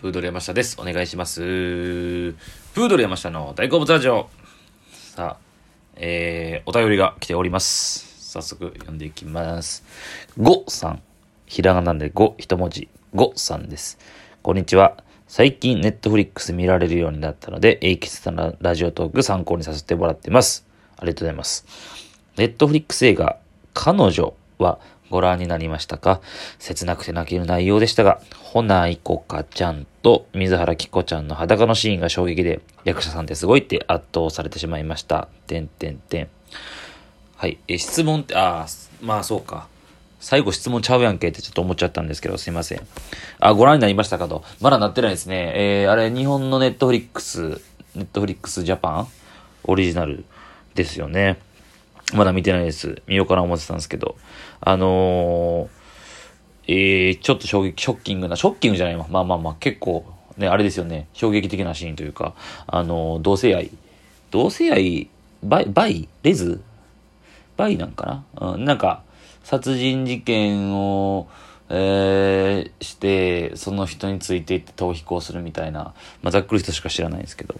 プードル山下です。お願いします。プードル山下の大好物ラジオ。さあ、えー、お便りが来ております。早速読んでいきます。ごさん。ひらがなでご、一文字。ごさんです。こんにちは。最近ネットフリックス見られるようになったので、エイキスさんのラジオトーク参考にさせてもらってます。ありがとうございます。ネットフリックス映画、彼女はご覧になりましたか？切なくて泣ける内容でしたが、ほないこかちゃんと水原希子ちゃんの裸のシーンが衝撃で、役者さんってすごいって圧倒されてしまいました。てんてんてん。はい。え、質問って、ああ、まあそうか。最後質問ちゃうやんけってちょっと思っちゃったんですけど、すいません。あ、ご覧になりましたかと。まだなってないですね。えー、あれ、日本のネットフリックス、ネットフリックスジャパンオリジナルですよね。まだ見てないです。見ようかな思ってたんですけど。あのー、えー、ちょっと衝撃、ショッキングな、ショッキングじゃないわ。まあまあまあ、結構、ね、あれですよね。衝撃的なシーンというか、あのー同性愛。同性愛、バイ、バイレズ？バイなんかな？うん、なんか、殺人事件を、えー、して、その人についていって逃避行するみたいな、まあ、ざっくりとしか知らないんですけど。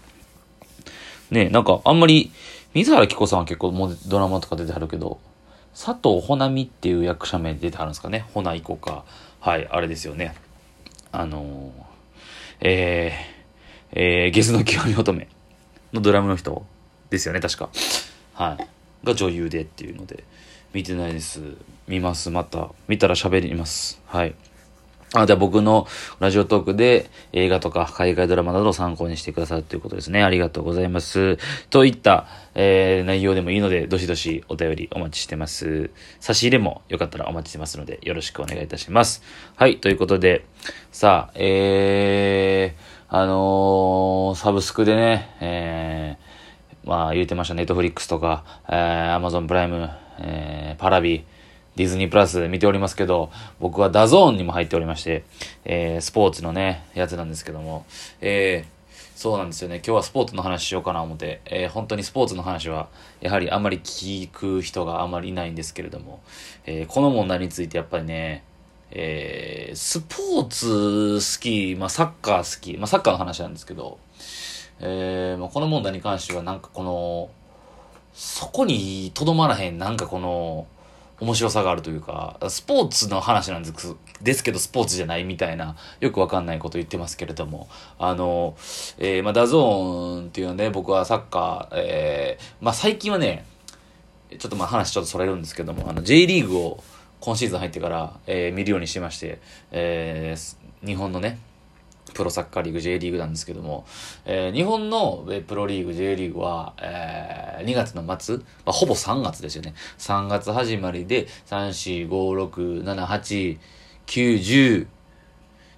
ねなんかあんまり、水原希子さんは結構もうドラマとか出てはるけど、佐藤穂波っていう役者名出てはるんですかね？穂奈行か。はい、あれですよね。あのー、えー、えー、ゲスの極み乙女のドラムの人ですよね、確か。はい。が女優でっていうので、見てないです。見ます、また。見たら喋ります。はい。あ、じゃあ僕のラジオトークで映画とか海外ドラマなどを参考にしてくださるということですね。ありがとうございます。といった、えー内容でもいいので、どしどしお便りお待ちしてます。差し入れもよかったらお待ちしてますので、よろしくお願いいたします。はい、ということで、さあ、えー、あのーサブスクでね、えー、まあ言うてました、ネットフリックスとか、えー、アマゾンプライム、えー、 Paravi、ディズニープラス見ておりますけど、僕は DAZN にも入っておりまして、えー、スポーツのね、やつなんですけども、えー、そうなんですよね。今日はスポーツの話しようかな思って、えー、本当にスポーツの話は、やはりあまり聞く人があまりいないんですけれども、えー、この問題についてやっぱりね、えー、スポーツ好き、まあサッカー好き、まあサッカーの話なんですけど、えー、まあこの問題に関してはなんかこの、そこにとどまらへん、なんかこの、面白さがあるというか、スポーツの話なんですですけど、スポーツじゃないみたいな、よくわかんないこと言ってますけれども、あの、えーまあ、 DAZN っていうので、僕はサッカー、えーまあ、最近はね、ちょっとまあ話ちょっとそれるんですけども、あの、J リーグを今シーズン入ってから、えー見るようにしてまして、えー日本のね、プロサッカーリーグ J リーグなんですけども、えー日本のプロリーグ J リーグは、えー2月の末、まあ、ほぼ3月ですよね。3月始まりで、3、4、5、6、7、8、9、10、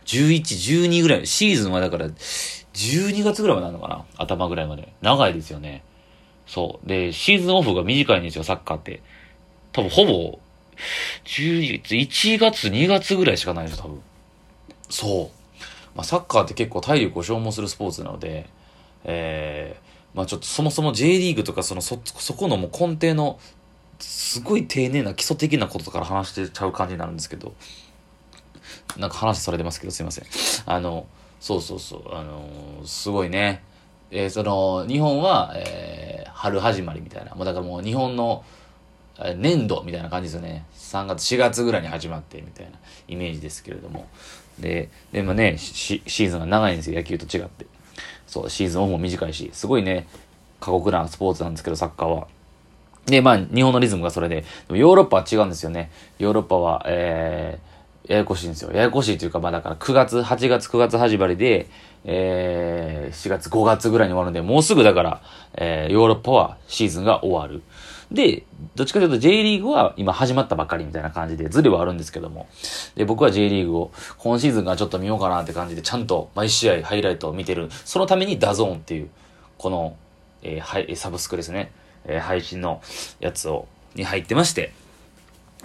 11、12ぐらい、シーズンはだから、12月ぐらいまであるのかな？頭ぐらいまで。長いですよね。そう。で、シーズンオフが短いんですよ、サッカーって。多分ほぼ、10月、1月、2月ぐらいしかないですよ、多分。そう。まあ、サッカーって結構体力を消耗するスポーツなので、えー、まあちょっとそもそも J リーグとかそのそ、そこのもう根底の、すごい丁寧な基礎的なことから話してちゃう感じになるんですけど、なんか話されてますけどすいません。あの、そうそうそう、あのーすごいね。えーその、日本は、えー春始まりみたいな。もうだからもう日本の、年度みたいな感じですよね。3月、4月ぐらいに始まってみたいなイメージですけれども。で、でもね、シーズンが長いんですよ、野球と違って。そう、シーズンオフも短いし、すごいね、過酷なスポーツなんですけど、サッカーは。で、まあ、日本のリズムがそれで、でもヨーロッパは違うんですよね。ヨーロッパは、えー、ややこしいんですよ。ややこしいというか、まあだから9月、8月、9月始まりで、えー、4月、5月ぐらいに終わるんで、もうすぐだから、えー、ヨーロッパはシーズンが終わる。で、どっちかというと J リーグは今始まったばっかりみたいな感じで、ズレはあるんですけども。で、僕は J リーグを今シーズンからちょっと見ようかなって感じで、ちゃんと毎試合ハイライトを見てる。そのために DAZN っていう、この、えーはい、サブスクですね。えー配信のやつを、に入ってまして、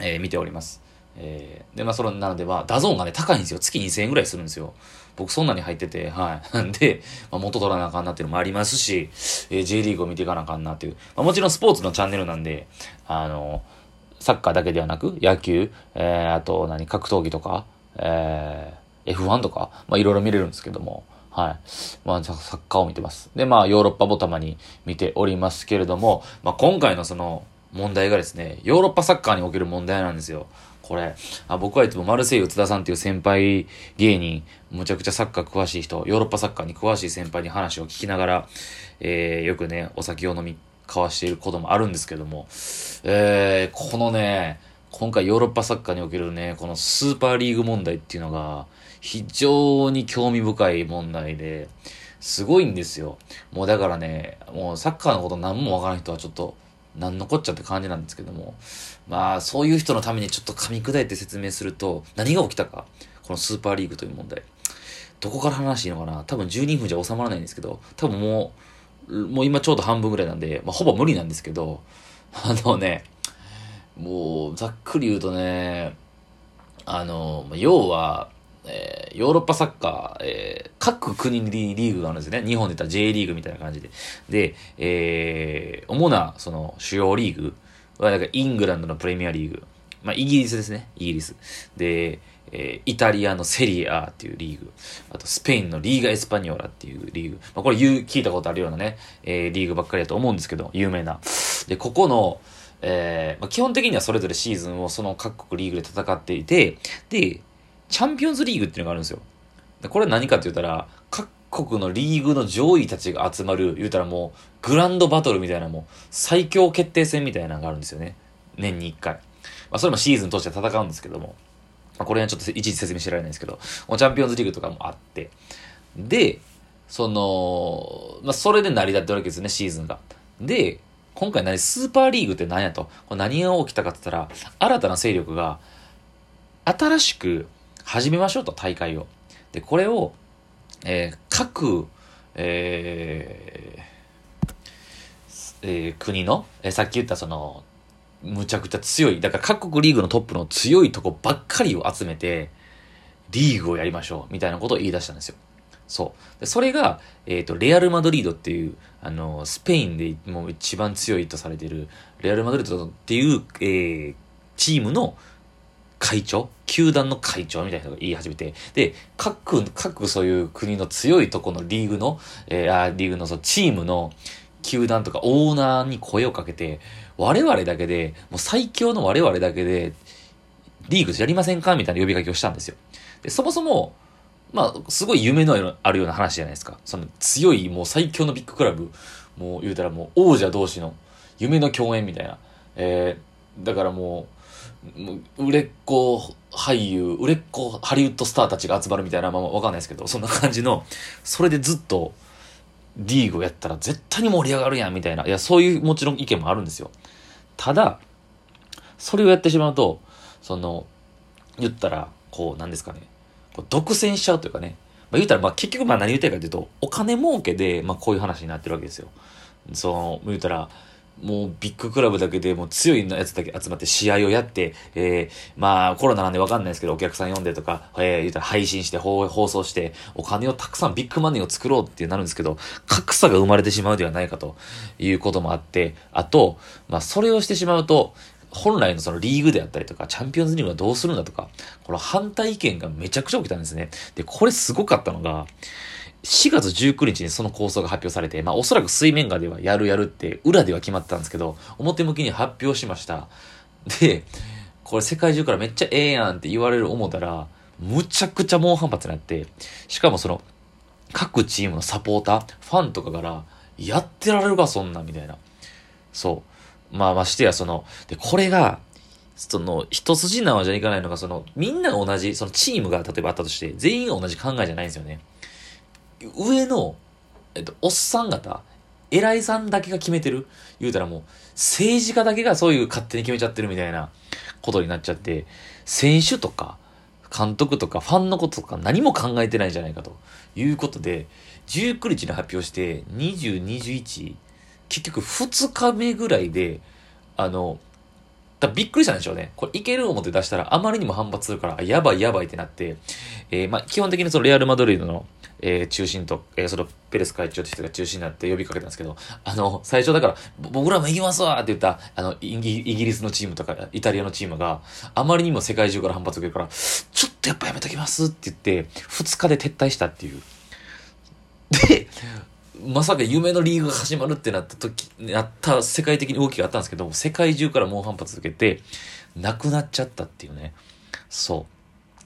えー見ております。えーで、まあ、それなので、まあ、 DAZN がね、高いんですよ。月2000円ぐらいするんですよ。僕、そんなに入ってて、はい。で、まあ、元取らなあかんなっていうのもありますし、えー J リーグを見ていかなあかんなっていう。まあ、もちろんスポーツのチャンネルなんで、あの、サッカーだけではなく、野球、えーあと、何、格闘技とか、えー F1 とか、まあいろいろ見れるんですけども、はい。まあ、サッカーを見てます。で、まあ、ヨーロッパもたまに見ておりますけれども、まあ、今回のその問題がですね、ヨーロッパサッカーにおける問題なんですよ。これ、あ僕はいつもマルセイユ津田さんっていう先輩芸人、むちゃくちゃサッカー詳しい人、ヨーロッパサッカーに詳しい先輩に話を聞きながら、えー、よくね、お酒を飲み交わしていることもあるんですけども、えー、このね、今回ヨーロッパサッカーにおけるね、このスーパーリーグ問題っていうのが、非常に興味深い問題で、すごいんですよ。もうだからね、もうサッカーのこと何もわからん人はちょっと、何のこっちゃって感じなんですけども、まあ、そういう人のためにちょっと噛み砕いて説明すると、何が起きたか、このスーパーリーグという問題。どこから話していいのかな。多分12分じゃ収まらないんですけど、多分もう、もう今ちょうど半分ぐらいなんで、まあ、ほぼ無理なんですけど、あのね、もう、ざっくり言うとね、あの、要は、えー、ヨーロッパサッカー、えー、各国にリーグがあるんですね。日本で言ったら J リーグみたいな感じで。で、えー、主な、その、主要リーグは、なんかイングランドのプレミアリーグ。まあ、イギリスですね。イギリス。で、えー、イタリアのセリエ A っていうリーグ。あと、スペインのリーガ・エスパニョーラっていうリーグ。まあ、これ言う、聞いたことあるようなね、えー、リーグばっかりだと思うんですけど、有名な。で、ここの、えー、まあ、基本的にはそれぞれシーズンをその各国リーグで戦っていて、で、チャンピオンズリーグっていうのがあるんですよ。これ何かって言ったら、各国のリーグの上位たちが集まる、言うたらもう、グランドバトルみたいなもう、最強決定戦みたいなのがあるんですよね。年に1回。まあ、それもシーズンとして戦うんですけども。まあ、これはちょっといちいち説明してられないんですけど、もうチャンピオンズリーグとかもあって。で、その、まあ、それで成り立ってるわけですね、シーズンが。で、今回何、スーパーリーグって何やと。これ何が起きたかって言ったら、新たな勢力が、新しく始めましょうと、大会を。で、これを、えー、各、えーえー、国の、えー、さっき言ったその、むちゃくちゃ強い、だから各国リーグのトップの強いとこばっかりを集めて、リーグをやりましょう、みたいなことを言い出したんですよ。そう。でそれが、えっ、ー、と、レアル・マドリードっていう、あの、スペインでもう一番強いとされてる、レアル・マドリードっていう、えー、チームの会長？球団の会長みたいな人が言い始めて、で、各、各そういう国の強いとこのリーグの、えー、あリーグのそのチームの球団とかオーナーに声をかけて、我々だけで、もう最強の我々だけで、リーグやりませんか？みたいな呼びかけをしたんですよ。で、そもそも、まあ、すごい夢のあるような話じゃないですか。その強い、もう最強のビッグクラブ、もう言うたらもう王者同士の夢の共演みたいな。えー、だから、もう売れっ子俳優、売れっ子ハリウッドスターたちが集まるみたいな、まあわかんないですけど、そんな感じの、それでずっとリーグをやったら絶対に盛り上がるやんみたいな。いや、そういうもちろん意見もあるんですよ。ただ、それをやってしまうと、その、言ったら、こう、なんですかね。独占しちゃうというかね。まあ、言うたら、まあ、結局、まあ、何言ってるかというと、お金儲けで、まあ、こういう話になってるわけですよ。その、言うたら、もうビッグクラブだけでもう強いやつだけ集まって試合をやって、えー、まあコロナなんでわかんないですけどお客さん呼んでとか、えー、言うたら配信して放送してお金をたくさんビッグマネーを作ろうってなるんですけど、格差が生まれてしまうではないかということもあって、あと、まあそれをしてしまうと、本来のそのリーグであったりとか、チャンピオンズリーグはどうするんだとか、この反対意見がめちゃくちゃ起きたんですね。で、これすごかったのが、4月19日にその構想が発表されて、まあおそらく水面下ではやるやるって裏では決まってたんですけど、表向きに発表しました。で、これ世界中からめっちゃええやんって言われる思ったら、むちゃくちゃ猛反発になって、しかもその、各チームのサポーター、ファンとかから、やってられるかそんなみたいな。そう。まあましてやその、で、これが、その、一筋縄じゃいかないのが、その、みんなが同じ、そのチームが例えばあったとして、全員が同じ考えじゃないんですよね。上の、えっと、おっさん方、偉いさんだけが決めてる言うたらもう、政治家だけがそういう勝手に決めちゃってるみたいなことになっちゃって、選手とか、監督とかファンのこととか何も考えてないんじゃないかということで、19日に発表して、20、21、結局2日目ぐらいで、あの、だびっくりしたんでしょうね。これいける思って出したらあまりにも反発するから、やばいやばいってなって、えー、まあ、基本的にそのレアル・マドリードの、えー、中心と、えー、そのペレス会長って人が中心になって呼びかけたんですけど、あの、最初だから、僕らも行きますわって言った、あのイギ、リスのチームとか、イタリアのチームがあまりにも世界中から反発を受けるから、ちょっとやっぱやめときますって言って、2日で撤退したっていう。で、まさか夢のリーグが始まるってなった時、なった世界的に動きがあったんですけど、世界中から猛反発受けて、なくなっちゃったっていうね。そ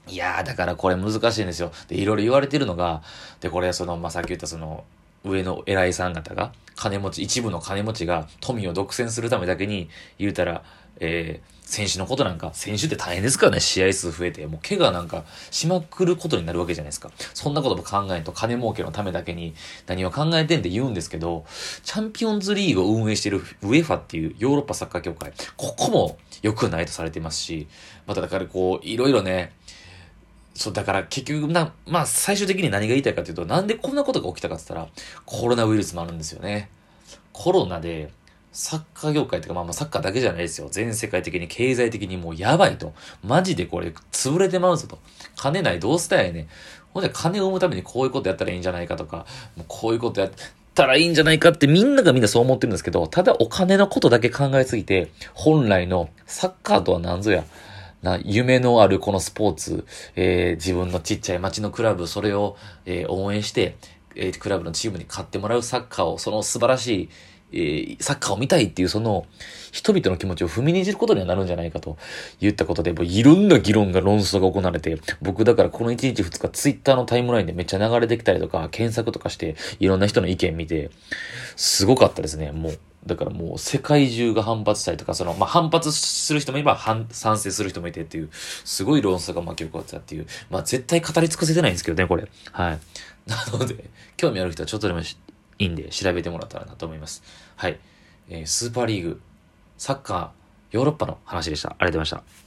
う。いやー、だからこれ難しいんですよ。で、いろいろ言われてるのが、で、これその、まあ、さっき言ったその、上の偉いさん方が、金持ち、一部の金持ちが富を独占するためだけに、言うたら、えー、選手のことなんか、選手って大変ですからね、試合数増えて、もう怪我なんかしまくることになるわけじゃないですか。そんなことも考えんと金儲けのためだけに何を考えてんって言うんですけど、チャンピオンズリーグを運営しているウェファっていうヨーロッパサッカー協会、ここも良くないとされてますし、まただからこう、いろいろね、そう、だから結局な、まあ最終的に何が言いたいかというと、なんでこんなことが起きたかって言ったら、コロナウイルスもあるんですよね。コロナで、サッカー業界っていうか、まあまあサッカーだけじゃないですよ。全世界的に経済的にもうやばいと。マジでこれ潰れてまうぞと。金ないどうしたやね。ほんで金を生むためにこういうことやったらいいんじゃないかとか、もうこういうことやったらいいんじゃないかってみんながみんなそう思ってるんですけど、ただお金のことだけ考えすぎて、本来のサッカーとは何ぞや。な、夢のあるこのスポーツ、えー、自分のちっちゃい街のクラブ、それを、えー、応援して、えー、クラブのチームに勝ってもらうサッカーを、その素晴らしい、えー、サッカーを見たいっていうその人々の気持ちを踏みにじることにはなるんじゃないかと言ったことで、もういろんな議論が論争が行われて、僕だからこの1日2日ツイッターのタイムラインでめっちゃ流れてきたりとか、検索とかして、いろんな人の意見見て、すごかったですね、もう。だからもう世界中が反発したりとか、その、まあ、反発する人もいれば反、賛成する人もいてっていう、すごい論争が巻き起こったっていう、まあ、絶対語り尽くせてないんですけどね、これ。はい。なので、興味ある人はちょっとでもいんで調べてもらったらなと思います。はい。えー、スーパーリーグ、サッカー、ヨーロッパの話でした。ありがとうございました。